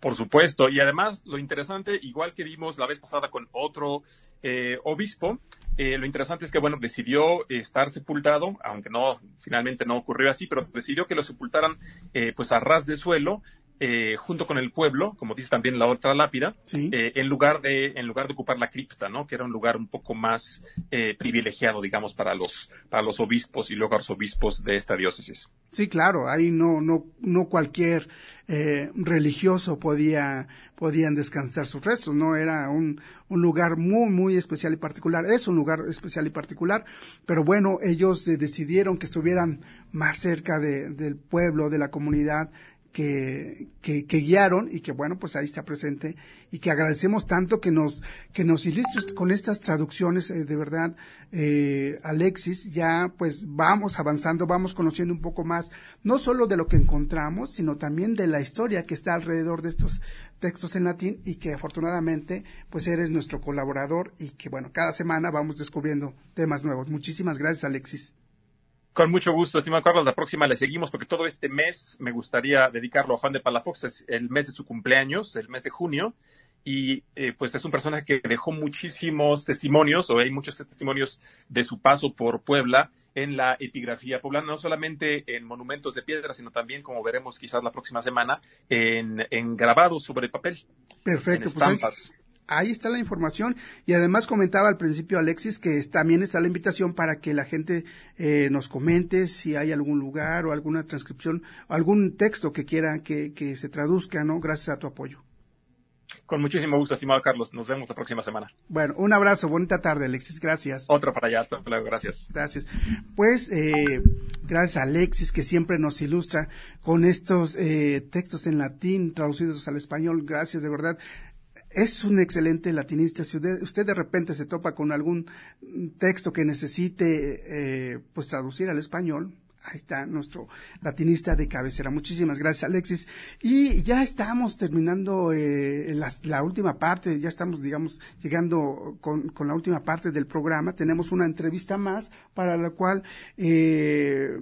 Por supuesto, y además lo interesante, igual que vimos la vez pasada con otro eh, obispo, eh, lo interesante es que, bueno, decidió estar sepultado, aunque no, finalmente no ocurrió así, pero decidió que lo sepultaran eh, pues a ras de suelo eh, junto con el pueblo, como dice también la otra lápida, Sí. eh, en lugar de en lugar de ocupar la cripta, ¿no? Que era un lugar un poco más eh, privilegiado, digamos, para los para los obispos y luego arzobispos de esta diócesis. Sí, claro, ahí no, no, no cualquier eh, religioso podía, podían descansar sus restos, no era un, un lugar muy, muy especial y particular, es un lugar especial y particular, pero bueno, ellos eh, decidieron que estuvieran más cerca de, del pueblo, de la comunidad, que, que, que, guiaron y que bueno, pues ahí está presente y que agradecemos tanto que nos, que nos ilustres con estas traducciones, eh, de verdad, eh, Alexis, ya pues vamos avanzando, vamos conociendo un poco más, no solo de lo que encontramos, sino también de la historia que está alrededor de estos textos en latín y que afortunadamente pues eres nuestro colaborador y que bueno, cada semana vamos descubriendo temas nuevos. Muchísimas gracias, Alexis. Con mucho gusto, estimado Carlos. La próxima le seguimos porque todo este mes me gustaría dedicarlo a Juan de Palafox. Es el mes de su cumpleaños, el mes de junio. Y eh, pues es un personaje que dejó muchísimos testimonios, o hay muchos testimonios de su paso por Puebla en la epigrafía poblana, no solamente en monumentos de piedra, sino también, como veremos quizás la próxima semana, en, en grabados sobre papel. Perfecto, en estampas. Pues ahí, está la información y además comentaba al principio Alexis que es, también está la invitación para que la gente eh, nos comente si hay algún lugar o alguna transcripción o algún texto que quiera que, que se traduzca, ¿no? Gracias a tu apoyo. Con muchísimo gusto, estimado Carlos. Nos vemos la próxima semana. Bueno, un abrazo, bonita tarde, Alexis. Gracias. Otra para allá, hasta luego. Gracias. Gracias. Pues, eh, gracias a Alexis, que siempre nos ilustra con estos eh, textos en latín traducidos al español. Gracias, de verdad es un excelente latinista. Si usted, de repente se topa con algún texto que necesite eh, pues traducir al español, ahí está nuestro latinista de cabecera. Muchísimas gracias, Alexis. Y ya estamos terminando eh, la, la, última parte, ya estamos, digamos, llegando con, con, la última parte del programa. Tenemos una entrevista más para la cual, eh,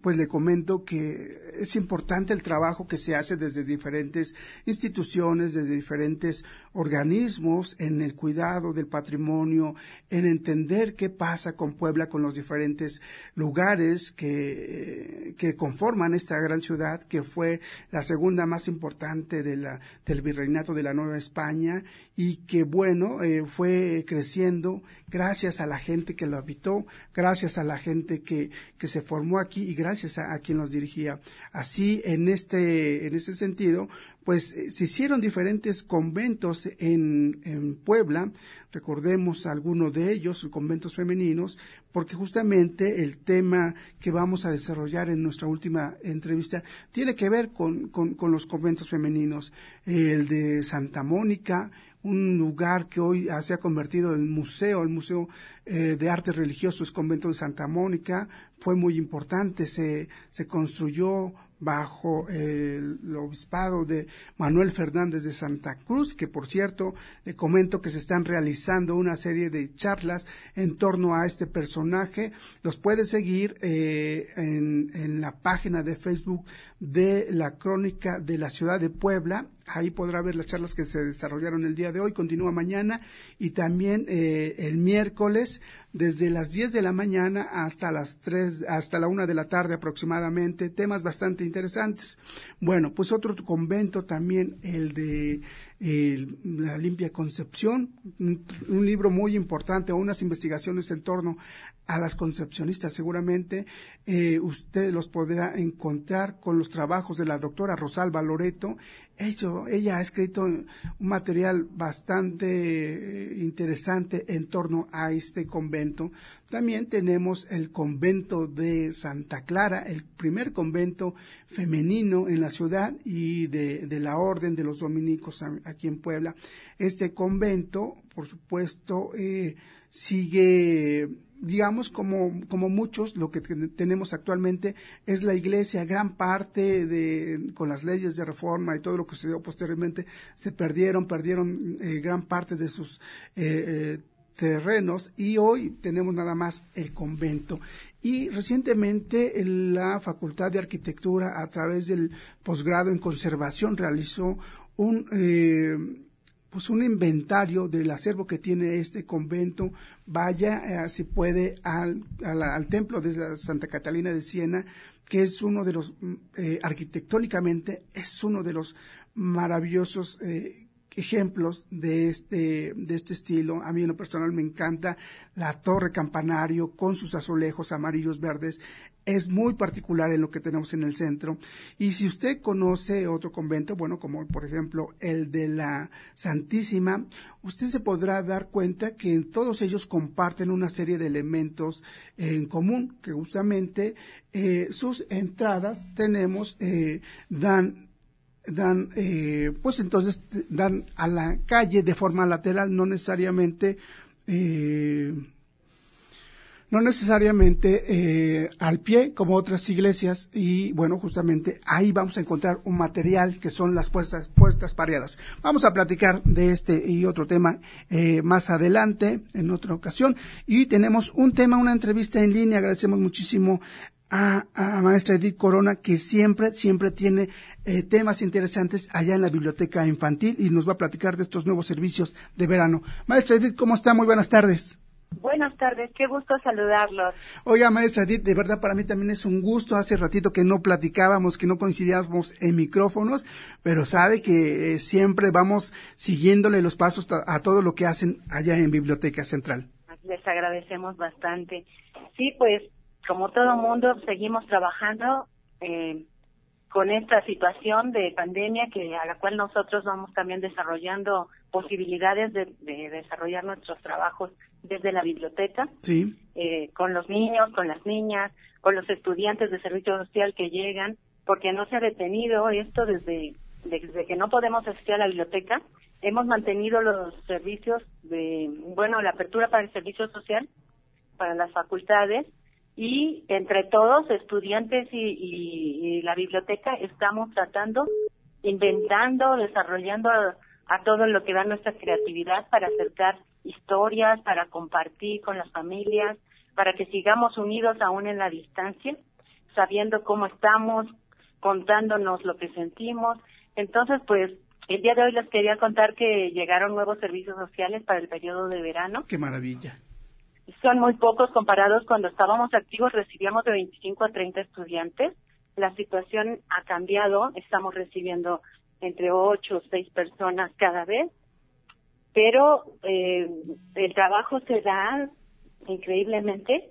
pues le comento que es importante el trabajo que se hace desde diferentes instituciones, desde diferentes organismos en el cuidado del patrimonio, en entender qué pasa con Puebla, con los diferentes lugares que, que conforman esta gran ciudad, que fue la segunda más importante de la, del virreinato de la Nueva España y que, bueno, eh, fue creciendo gracias a la gente que lo habitó, gracias a la gente que, que se formó aquí gracias a, quien los dirigía. Así, en este, en este sentido, pues eh, se hicieron diferentes conventos en, Puebla, recordemos algunos de ellos, conventos femeninos, porque justamente el tema que vamos a desarrollar en nuestra última entrevista tiene que ver con, con los conventos femeninos, el de Santa Mónica, un lugar que hoy se ha convertido en museo, el Museo eh, de Arte Religioso, es Convento de Santa Mónica, fue muy importante, se, se construyó bajo el, obispado de Manuel Fernández de Santa Cruz, que por cierto le comento que se están realizando una serie de charlas en torno a este personaje. Los puede seguir eh, en, en la página de Facebook de la Crónica de la Ciudad de Puebla. Ahí podrá ver las charlas que se desarrollaron el día de hoy, continúa mañana y también eh, el miércoles desde las 10 de la mañana hasta las 3, hasta la 1 de la tarde aproximadamente, temas bastante interesantes. Bueno, pues otro convento también, el de la limpia concepción, un, libro muy importante, unas investigaciones en torno a las concepcionistas. Seguramente eh, usted los podrá encontrar con los trabajos de la doctora Rosalba Loreto. ella ha escrito un material bastante eh, interesante en torno a este convento. También tenemos el convento de Santa Clara, el primer convento femenino en la ciudad y de, de la orden de los dominicos aquí en Puebla. Este convento, por supuesto, eh, sigue digamos, como, como muchos, lo que tenemos actualmente es la iglesia, gran parte de, con las leyes de reforma y todo lo que se dio posteriormente, se perdieron, perdieron eh, gran parte de sus eh, eh, terrenos y hoy tenemos nada más el convento. Y recientemente la Facultad de Arquitectura, a través del posgrado en conservación, realizó un pues un inventario del acervo que tiene este convento. Vaya, eh, si puede, al, templo de Santa Catalina de Siena, que es uno de los, mm, eh, arquitectónicamente, es uno de los maravillosos eh, ejemplos de este, de este estilo. A mí en lo personal me encanta la torre campanario con sus azulejos amarillos verdes es muy particular en lo que tenemos en el centro. Y si usted conoce otro convento, bueno, como por ejemplo el de la Santísima, usted se podrá dar cuenta que todos ellos comparten una serie de elementos en común, que justamente eh, sus entradas tenemos, eh, dan dan, eh, pues entonces dan a la calle de forma lateral, no necesariamente eh, no necesariamente eh, al pie como otras iglesias y bueno justamente ahí vamos a encontrar un material que son las puestas puestas pareadas. Vamos a platicar de este y otro tema eh, más adelante en otra ocasión. Y tenemos un tema una entrevista en línea. Agradecemos muchísimo a, a maestra Edith Corona que siempre siempre tiene eh, temas interesantes allá en la biblioteca infantil y nos va a platicar de estos nuevos servicios de verano. Maestra Edith cómo está muy buenas tardes Buenas tardes, qué gusto saludarlos. Oiga, maestra Edith, de verdad para mí también es un gusto. Hace ratito que no platicábamos, que no coincidíamos en micrófonos, pero sabe que eh, siempre vamos siguiéndole los pasos a todo lo que hacen allá en Biblioteca Central. Les agradecemos bastante. Sí, pues como todo mundo seguimos trabajando eh, con esta situación de pandemia que a la cual nosotros vamos también desarrollando posibilidades de, desarrollar nuestros trabajos desde la biblioteca, sí. eh, con los niños, con las niñas, con los estudiantes de servicio social que llegan, porque no se ha detenido esto desde, desde que no podemos asistir a la biblioteca. Hemos mantenido los servicios de, bueno, la apertura para el servicio social, para las facultades, y entre todos, estudiantes y, la biblioteca, estamos tratando, inventando, desarrollando a, todo lo que da nuestra creatividad para acercar historias, para compartir con las familias, para que sigamos unidos aún en la distancia, sabiendo cómo estamos, contándonos lo que sentimos. Entonces, pues, el día de hoy les quería contar que llegaron nuevos servicios sociales para el periodo de verano. ¡Qué maravilla! son muy pocos comparados cuando estábamos activos, recibíamos de 25 a 30 estudiantes. La situación ha cambiado, estamos recibiendo entre 8 o 6 personas cada vez, pero eh, el trabajo se da increíblemente,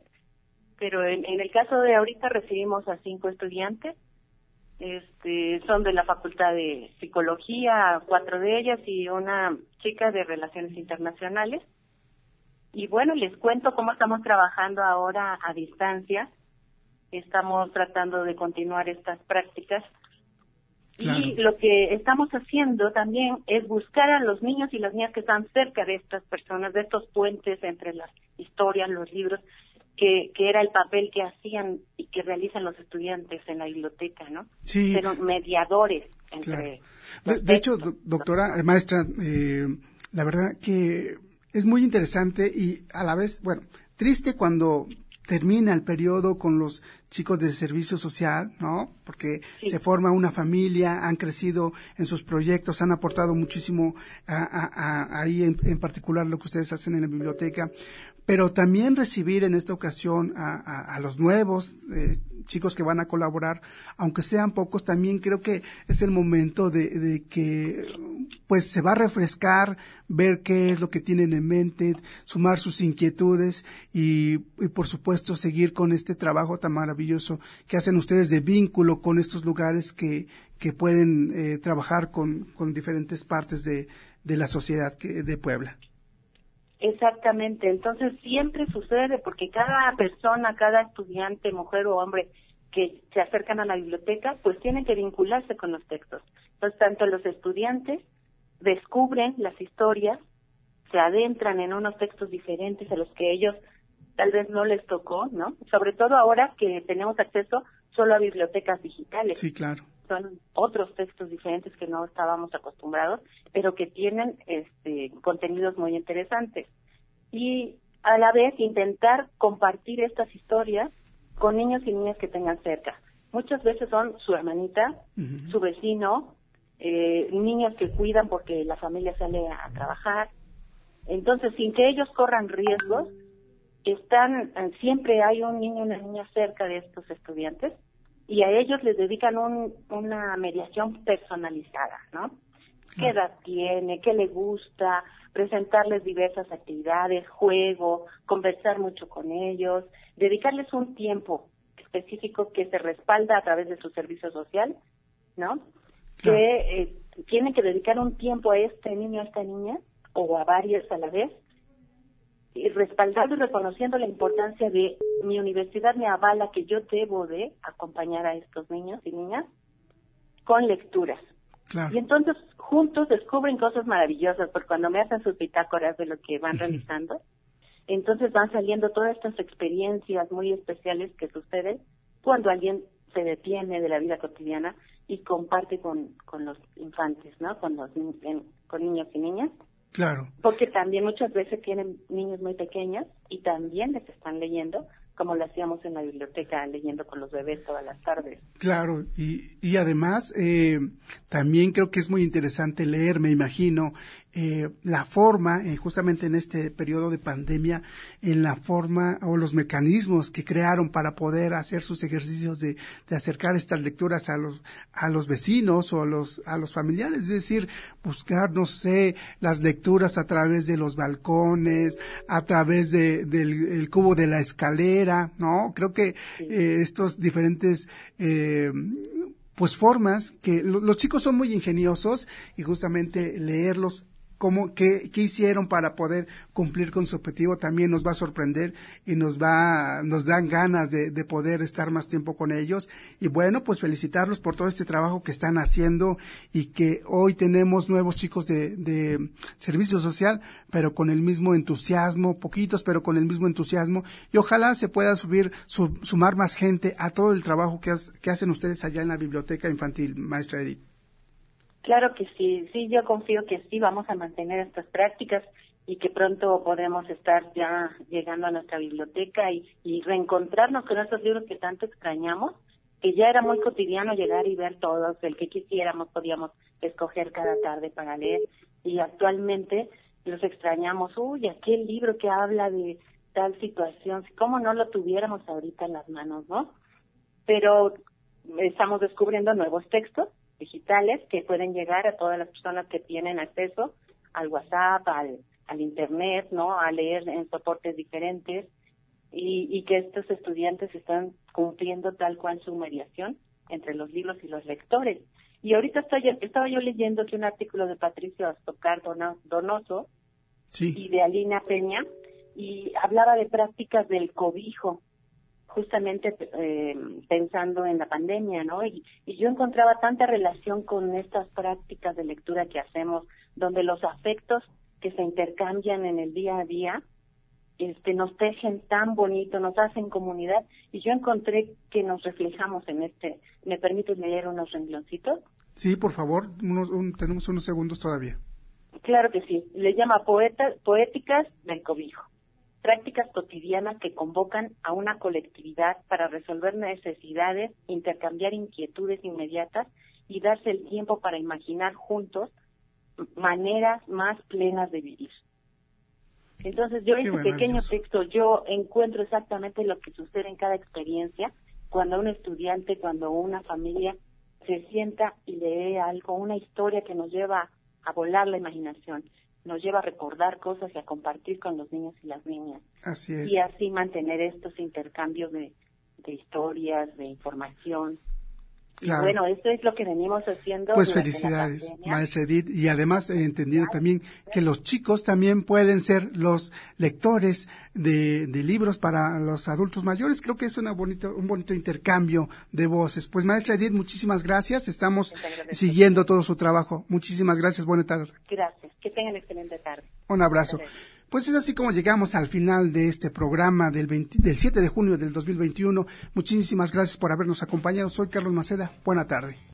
pero en, el caso de ahorita recibimos a 5 estudiantes, este, son de la Facultad de Psicología, cuatro de ellas y una chica de Relaciones Internacionales y bueno, les cuento cómo estamos trabajando ahora a distancia. Estamos tratando de continuar estas prácticas. Y lo que estamos haciendo también es buscar a los niños y las niñas que están cerca de estas personas, de estos puentes entre las historias, los libros, que, que era el papel que hacían y que realizan los estudiantes en la biblioteca, ¿no? Sí. Pero mediadores entre. De, hecho, doctora, eh, maestra, eh, la verdad que es muy interesante y a la vez, bueno, triste cuando termina el periodo con los chicos de servicio social, ¿no? Porque se forma una familia, han crecido en sus proyectos, han aportado muchísimo ahí en, particular lo que ustedes hacen en la biblioteca, pero también recibir en esta ocasión a, los nuevos eh, chicos que van a colaborar, aunque sean pocos, también creo que es el momento de, que pues se va a refrescar, ver qué es lo que tienen en mente, sumar sus inquietudes y, por supuesto seguir con este trabajo tan maravilloso que hacen ustedes de vínculo con estos lugares que, que pueden eh, trabajar con, con diferentes partes de, de la sociedad de Puebla. Exactamente, entonces siempre sucede porque cada persona, cada estudiante, mujer o hombre que se acercan a la biblioteca, pues tienen que vincularse con los textos. Entonces, tanto los estudiantes descubren las historias, se adentran en unos textos diferentes a los que ellos tal vez no les tocó, ¿no? Sobre todo ahora que tenemos acceso solo a bibliotecas digitales. Sí, claro. Son otros textos diferentes que no estábamos acostumbrados, pero que tienen este, contenidos muy interesantes. Y a la vez intentar compartir estas historias con niños y niñas que tengan cerca. Muchas veces son su hermanita, su vecino, eh, niños que cuidan porque la familia sale a trabajar. Entonces, sin que ellos corran riesgos, están siempre hay un niño y una niña cerca de estos estudiantes y a ellos les dedican un, una mediación personalizada, ¿no? ¿Qué edad tiene? ¿Qué le gusta? Presentarles diversas actividades, juego, conversar mucho con ellos, dedicarles un tiempo específico que se respalda a través de su servicio social, ¿no? Que eh, tienen que dedicar un tiempo a este niño, a esta niña, o a varios a la vez, respaldando y reconociendo la importancia de mi universidad me avala que yo debo de acompañar a estos niños y niñas con lecturas. Y entonces juntos descubren cosas maravillosas, porque cuando me hacen sus bitácoras de lo que van realizando, entonces van saliendo todas estas experiencias muy especiales que suceden cuando alguien se detiene de la vida cotidiana y comparte con, con los infantes, ¿no? Con los con niños y niñas Claro. Porque también muchas veces tienen niños muy pequeños y también les están leyendo, como lo hacíamos en la biblioteca, leyendo con los bebés todas las tardes. Claro, y, y además eh, también creo que es muy interesante leer, me imagino, eh, la forma, eh, justamente en este periodo de pandemia, en la forma o los mecanismos que crearon para poder hacer sus ejercicios de, de, acercar estas lecturas a los, a los vecinos o a los, a los familiares, es decir, buscar, no sé, las lecturas a través de los balcones, a través de, del cubo de la escalera, ¿no? Creo que eh, estos diferentes pues formas que los chicos son muy ingeniosos y justamente leerlos cómo, qué, qué hicieron para poder cumplir con su objetivo también nos va a sorprender y nos va, nos dan ganas de, de poder estar más tiempo con ellos. Y bueno, pues felicitarlos por todo este trabajo que están haciendo y que hoy tenemos nuevos chicos de, de servicio social, pero con el mismo entusiasmo, poquitos, pero con el mismo entusiasmo. Y ojalá se pueda subir, sumar más gente a todo el trabajo que, que hacen ustedes allá en la biblioteca infantil, maestra Edith. Claro que sí, sí, yo confío que sí vamos a mantener estas prácticas y que pronto podemos estar ya llegando a nuestra biblioteca y, reencontrarnos con esos libros que tanto extrañamos, que ya era muy cotidiano llegar y ver todos, el que quisiéramos podíamos escoger cada tarde para leer y actualmente los extrañamos, uy, aquel libro que habla de tal situación, ¿cómo no lo tuviéramos ahorita en las manos, no? Pero estamos descubriendo nuevos textos digitales que pueden llegar a todas las personas que tienen acceso al WhatsApp, al, al Internet, ¿no? A leer en soportes diferentes y, y que estos estudiantes están cumpliendo tal cual su mediación entre los libros y los lectores. Y ahorita estoy, estaba yo leyendo que un artículo de Patricio Astocar Donoso y de Alina Peña y hablaba de prácticas del cobijo justamente eh, pensando en la pandemia, ¿no? Y, y yo encontraba tanta relación con estas prácticas de lectura que hacemos, donde los afectos que se intercambian en el día a día este, nos tejen tan bonito, nos hacen comunidad y yo encontré que nos reflejamos en este. ¿Me permites leer unos rengloncitos? Sí, por favor, unos, tenemos unos segundos todavía. Claro que sí. Le llama poetas, poéticas del cobijo. Prácticas cotidianas que convocan a una colectividad para resolver necesidades, intercambiar inquietudes inmediatas y darse el tiempo para imaginar juntos maneras más plenas de vivir. Entonces yo en este pequeño texto yo encuentro exactamente lo que sucede en cada experiencia. Cuando un estudiante, cuando una familia se sienta y lee algo, una historia que nos lleva a volar la imaginación, nos lleva a recordar cosas y a compartir con los niños y las niñas. Así es. Y así mantener estos intercambios de, de historias, de información, bueno, eso es lo que venimos haciendo. Pues felicidades, maestra Edith, y además he entendido también que los chicos también pueden ser los lectores de, libros para los adultos mayores. Creo que es una bonito, un bonito intercambio de voces. Pues maestra Edith, muchísimas gracias. Estamos siguiendo todo su trabajo. Muchísimas gracias. Buena tarde. Gracias. Que tengan excelente tarde. Un abrazo. Pues es así como llegamos al final de este programa del, del 7 de junio del 2021. Muchísimas gracias por habernos acompañado. Soy Carlos Maceda. Buena tarde.